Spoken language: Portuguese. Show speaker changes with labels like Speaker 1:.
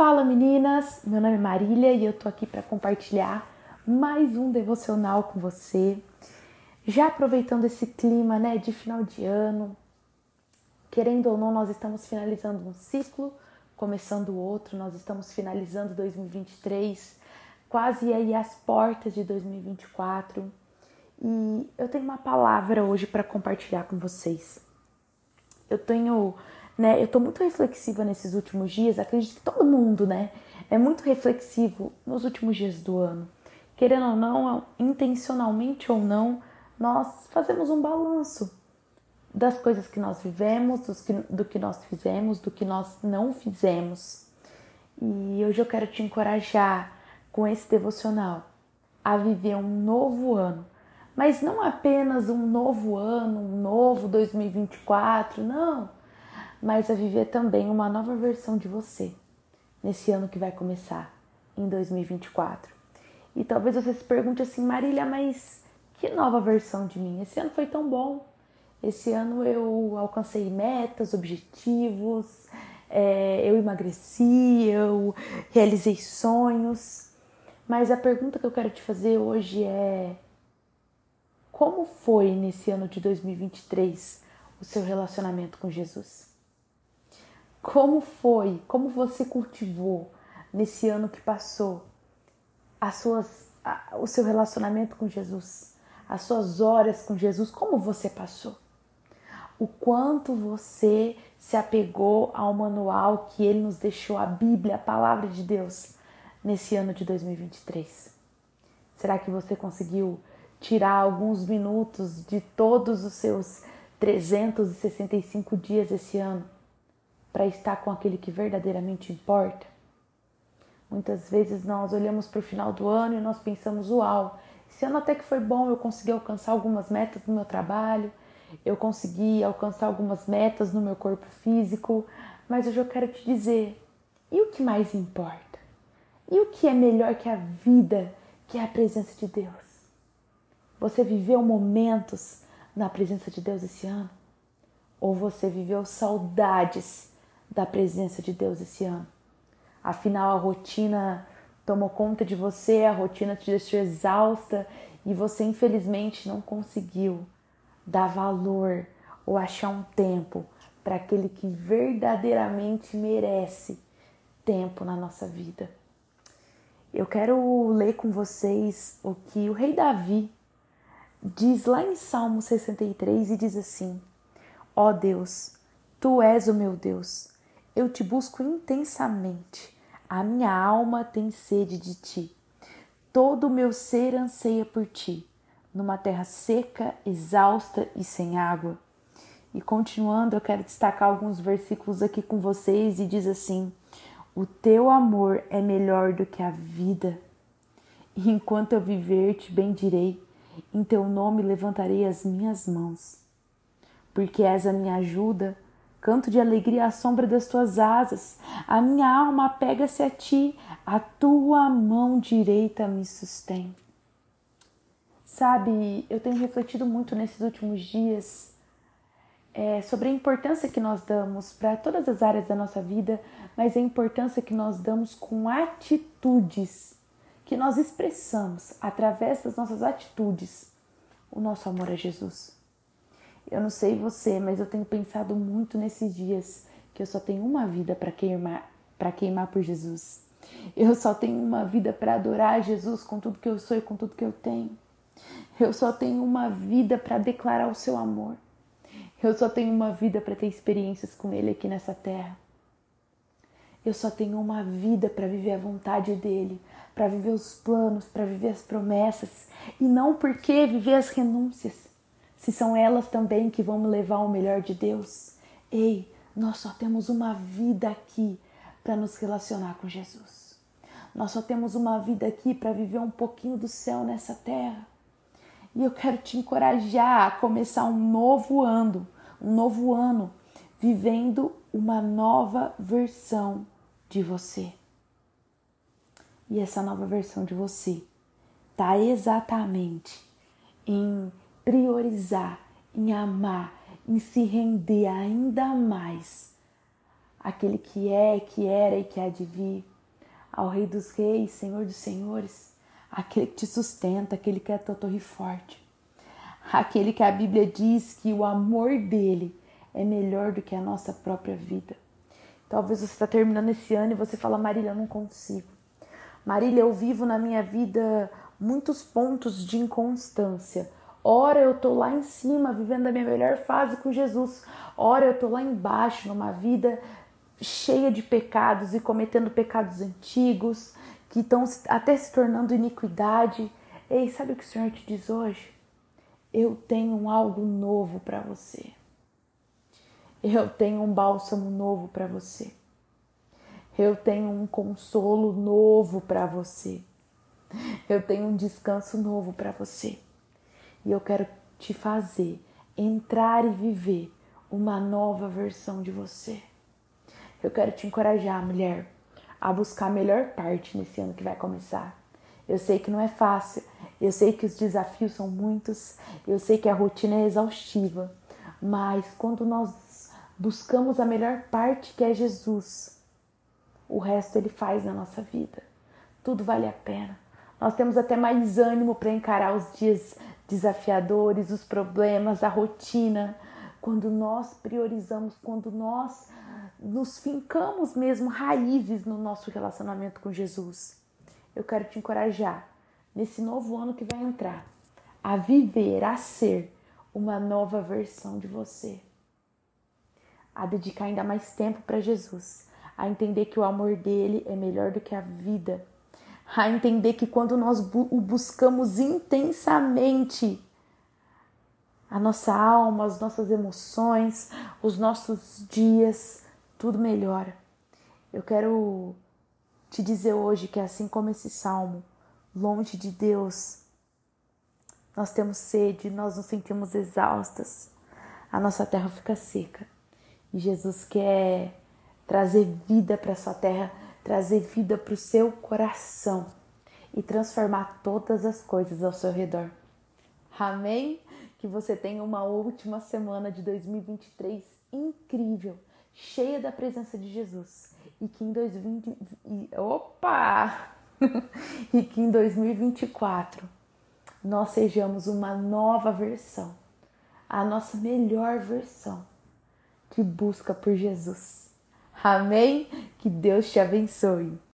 Speaker 1: Fala meninas, meu nome é Marília e eu tô aqui para compartilhar mais um devocional com você. Já aproveitando esse clima, né, de final de ano, querendo ou não, nós estamos finalizando um ciclo, começando outro, nós estamos finalizando 2023, quase aí às portas de 2024. E eu tenho uma palavra hoje para compartilhar com vocês. Eu tenho né? Eu tô muito reflexiva nesses últimos dias, acredito que todo mundo, né, é muito reflexivo nos últimos dias do ano. Querendo ou não, intencionalmente ou não, nós fazemos um balanço das coisas que nós vivemos, do que nós fizemos, do que nós não fizemos. E hoje eu quero te encorajar com esse devocional a viver um novo ano. Mas não apenas um novo ano, um novo 2024, não mas a viver também uma nova versão de você nesse ano que vai começar, em 2024. E talvez você se pergunte assim, Marília, mas que nova versão de mim? Esse ano foi tão bom. Esse ano eu alcancei metas, objetivos, é, eu emagreci, eu realizei sonhos. Mas a pergunta que eu quero te fazer hoje é: como foi nesse ano de 2023 o seu relacionamento com Jesus? Como foi? Como você cultivou nesse ano que passou as suas, a, o seu relacionamento com Jesus, as suas horas com Jesus? Como você passou? O quanto você se apegou ao manual que ele nos deixou, a Bíblia, a palavra de Deus, nesse ano de 2023? Será que você conseguiu tirar alguns minutos de todos os seus 365 dias esse ano? Para estar com aquele que verdadeiramente importa? Muitas vezes nós olhamos para o final do ano e nós pensamos: uau, esse ano até que foi bom, eu consegui alcançar algumas metas no meu trabalho, eu consegui alcançar algumas metas no meu corpo físico, mas hoje eu quero te dizer: e o que mais importa? E o que é melhor que a vida, que é a presença de Deus? Você viveu momentos na presença de Deus esse ano? Ou você viveu saudades da presença de Deus esse ano. Afinal, a rotina tomou conta de você, a rotina te deixou exausta e você infelizmente não conseguiu dar valor ou achar um tempo para aquele que verdadeiramente merece tempo na nossa vida. Eu quero ler com vocês o que o rei Davi diz lá em Salmo 63 e diz assim: Ó oh Deus, tu és o meu Deus, eu te busco intensamente. A minha alma tem sede de ti. Todo o meu ser anseia por ti, numa terra seca, exausta e sem água. E continuando, eu quero destacar alguns versículos aqui com vocês e diz assim: O teu amor é melhor do que a vida. E enquanto eu viver, te bendirei, em teu nome levantarei as minhas mãos. Porque és a minha ajuda, canto de alegria à sombra das tuas asas. A minha alma apega-se a ti, a tua mão direita me sustém. Sabe, eu tenho refletido muito nesses últimos dias é, sobre a importância que nós damos para todas as áreas da nossa vida, mas a importância que nós damos com atitudes que nós expressamos através das nossas atitudes o nosso amor a Jesus. Eu não sei você, mas eu tenho pensado muito nesses dias que eu só tenho uma vida para queimar, para queimar por Jesus. Eu só tenho uma vida para adorar Jesus com tudo que eu sou e com tudo que eu tenho. Eu só tenho uma vida para declarar o seu amor. Eu só tenho uma vida para ter experiências com Ele aqui nessa terra. Eu só tenho uma vida para viver a vontade dele, para viver os planos, para viver as promessas e não porque viver as renúncias se são elas também que vão me levar ao melhor de Deus. Ei, nós só temos uma vida aqui para nos relacionar com Jesus. Nós só temos uma vida aqui para viver um pouquinho do céu nessa terra. E eu quero te encorajar a começar um novo ano, um novo ano, vivendo uma nova versão de você. E essa nova versão de você está exatamente em priorizar, em amar, em se render ainda mais aquele que é, que era e que há de vir, ao Rei dos Reis, Senhor dos Senhores, aquele que te sustenta, aquele que é tua torre forte, aquele que a Bíblia diz que o amor dele é melhor do que a nossa própria vida. Talvez você está terminando esse ano e você fala, Marília, eu não consigo. Marília, eu vivo na minha vida muitos pontos de inconstância. Ora eu tô lá em cima, vivendo a minha melhor fase com Jesus. Ora eu tô lá embaixo, numa vida cheia de pecados e cometendo pecados antigos, que estão até se tornando iniquidade. Ei, sabe o que o Senhor te diz hoje? Eu tenho algo novo para você. Eu tenho um bálsamo novo para você. Eu tenho um consolo novo para você. Eu tenho um descanso novo para você. E eu quero te fazer entrar e viver uma nova versão de você. Eu quero te encorajar, mulher, a buscar a melhor parte nesse ano que vai começar. Eu sei que não é fácil, eu sei que os desafios são muitos, eu sei que a rotina é exaustiva, mas quando nós buscamos a melhor parte que é Jesus, o resto ele faz na nossa vida. Tudo vale a pena. Nós temos até mais ânimo para encarar os dias desafiadores, os problemas, a rotina, quando nós priorizamos, quando nós nos fincamos mesmo raízes no nosso relacionamento com Jesus. Eu quero te encorajar nesse novo ano que vai entrar a viver, a ser uma nova versão de você, a dedicar ainda mais tempo para Jesus, a entender que o amor dele é melhor do que a vida, a entender que quando nós o buscamos intensamente, a nossa alma, as nossas emoções, os nossos dias, tudo melhora. Eu quero te dizer hoje que assim como esse salmo, longe de Deus, nós temos sede, nós nos sentimos exaustas, a nossa terra fica seca. E Jesus quer trazer vida para sua terra, trazer vida para o seu coração e transformar todas as coisas ao seu redor. Amém? Que você tenha uma última semana de 2023 incrível, cheia da presença de Jesus. E que em 2020. Opa! e que em 2024 nós sejamos uma nova versão, a nossa melhor versão que busca por Jesus. Amém? Que Deus te abençoe.